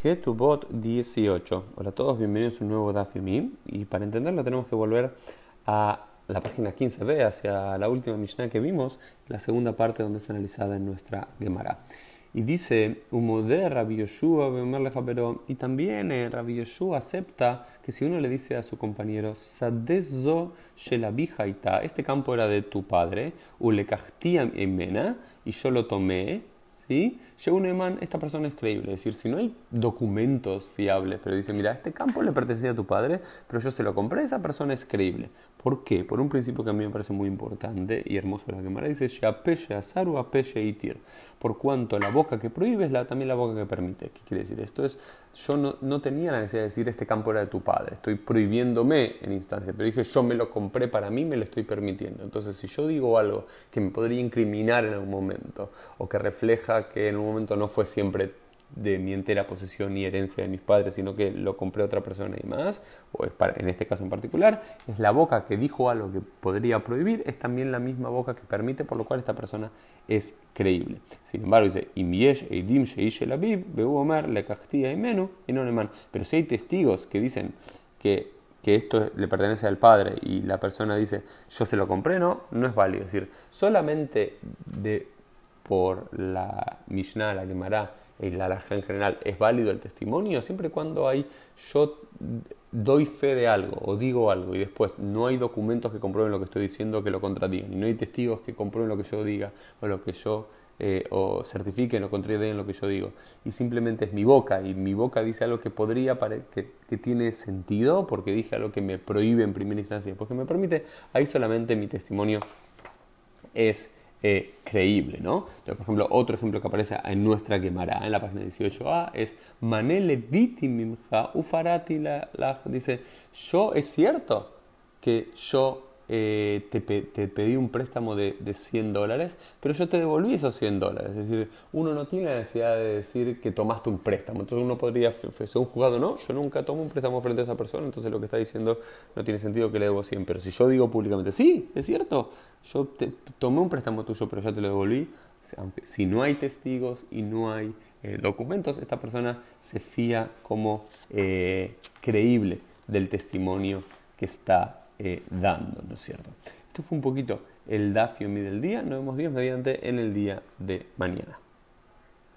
Ketubot 18. Hola a todos, bienvenidos a un nuevo Daf Y para entenderlo tenemos que volver a la página 15b, hacia la última Mishnah que vimos, la segunda parte donde está analizada en nuestra Gemara. Y dice, pero y también eh, Rabbi Yoshua acepta que si uno le dice a su compañero, este campo era de tu padre, Emena, y yo lo tomé, ¿sí? Neumann, esta persona es creíble. Es decir, si no hay documentos fiables, pero dice, mira, este campo le pertenecía a tu padre, pero yo se lo compré, esa persona es creíble. ¿Por qué? Por un principio que a mí me parece muy importante y hermoso la Gemara dice, asaru itir. Por cuanto la boca que prohíbe es la, también la boca que permite. ¿Qué quiere decir esto? Es, yo no, no tenía la necesidad de decir, este campo era de tu padre, estoy prohibiéndome en instancia, pero dije, yo me lo compré para mí, me lo estoy permitiendo. Entonces, si yo digo algo que me podría incriminar en algún momento, o que refleja que en un momento no fue siempre de mi entera posesión y herencia de mis padres, sino que lo compré a otra persona y más, o en este caso en particular, es la boca que dijo algo que podría prohibir, es también la misma boca que permite, por lo cual esta persona es creíble. Sin embargo, dice, Eidim no Pero si hay testigos que dicen que, que esto le pertenece al padre y la persona dice, yo se lo compré, no, no es válido. Es decir, solamente de por la Mishnah, la Gemara y la en general, es válido el testimonio siempre y cuando hay yo doy fe de algo o digo algo y después no hay documentos que comprueben lo que estoy diciendo que lo contradigan y no hay testigos que comprueben lo que yo diga o lo que yo eh, o certifiquen o contradigan lo que yo digo. Y simplemente es mi boca y mi boca dice algo que podría que, que tiene sentido porque dije algo que me prohíbe en primera instancia porque me permite ahí solamente mi testimonio es eh, creíble, ¿no? por ejemplo, otro ejemplo que aparece en nuestra Gemara, en la página 18a, es Manele vitimimja ufarati la, dice, yo es cierto que yo eh, te, pedí un préstamo de, de, 100 dólares, pero yo te devolví esos 100 dólares. Es decir, uno no tiene la necesidad de decir que tomaste un préstamo. Entonces uno podría, según juzgado, no, yo nunca tomo un préstamo frente a esa persona, entonces lo que está diciendo no tiene sentido que le debo 100. Pero si yo digo públicamente, sí, es cierto, yo te, tomé un préstamo tuyo, pero ya te lo devolví, aunque si no hay testigos y no hay eh, documentos, esta persona se fía como eh, creíble del testimonio que está eh, dando, ¿no es cierto? Esto fue un poquito el Dafio Mi del día. Nos vemos Dios mediante en el día de mañana.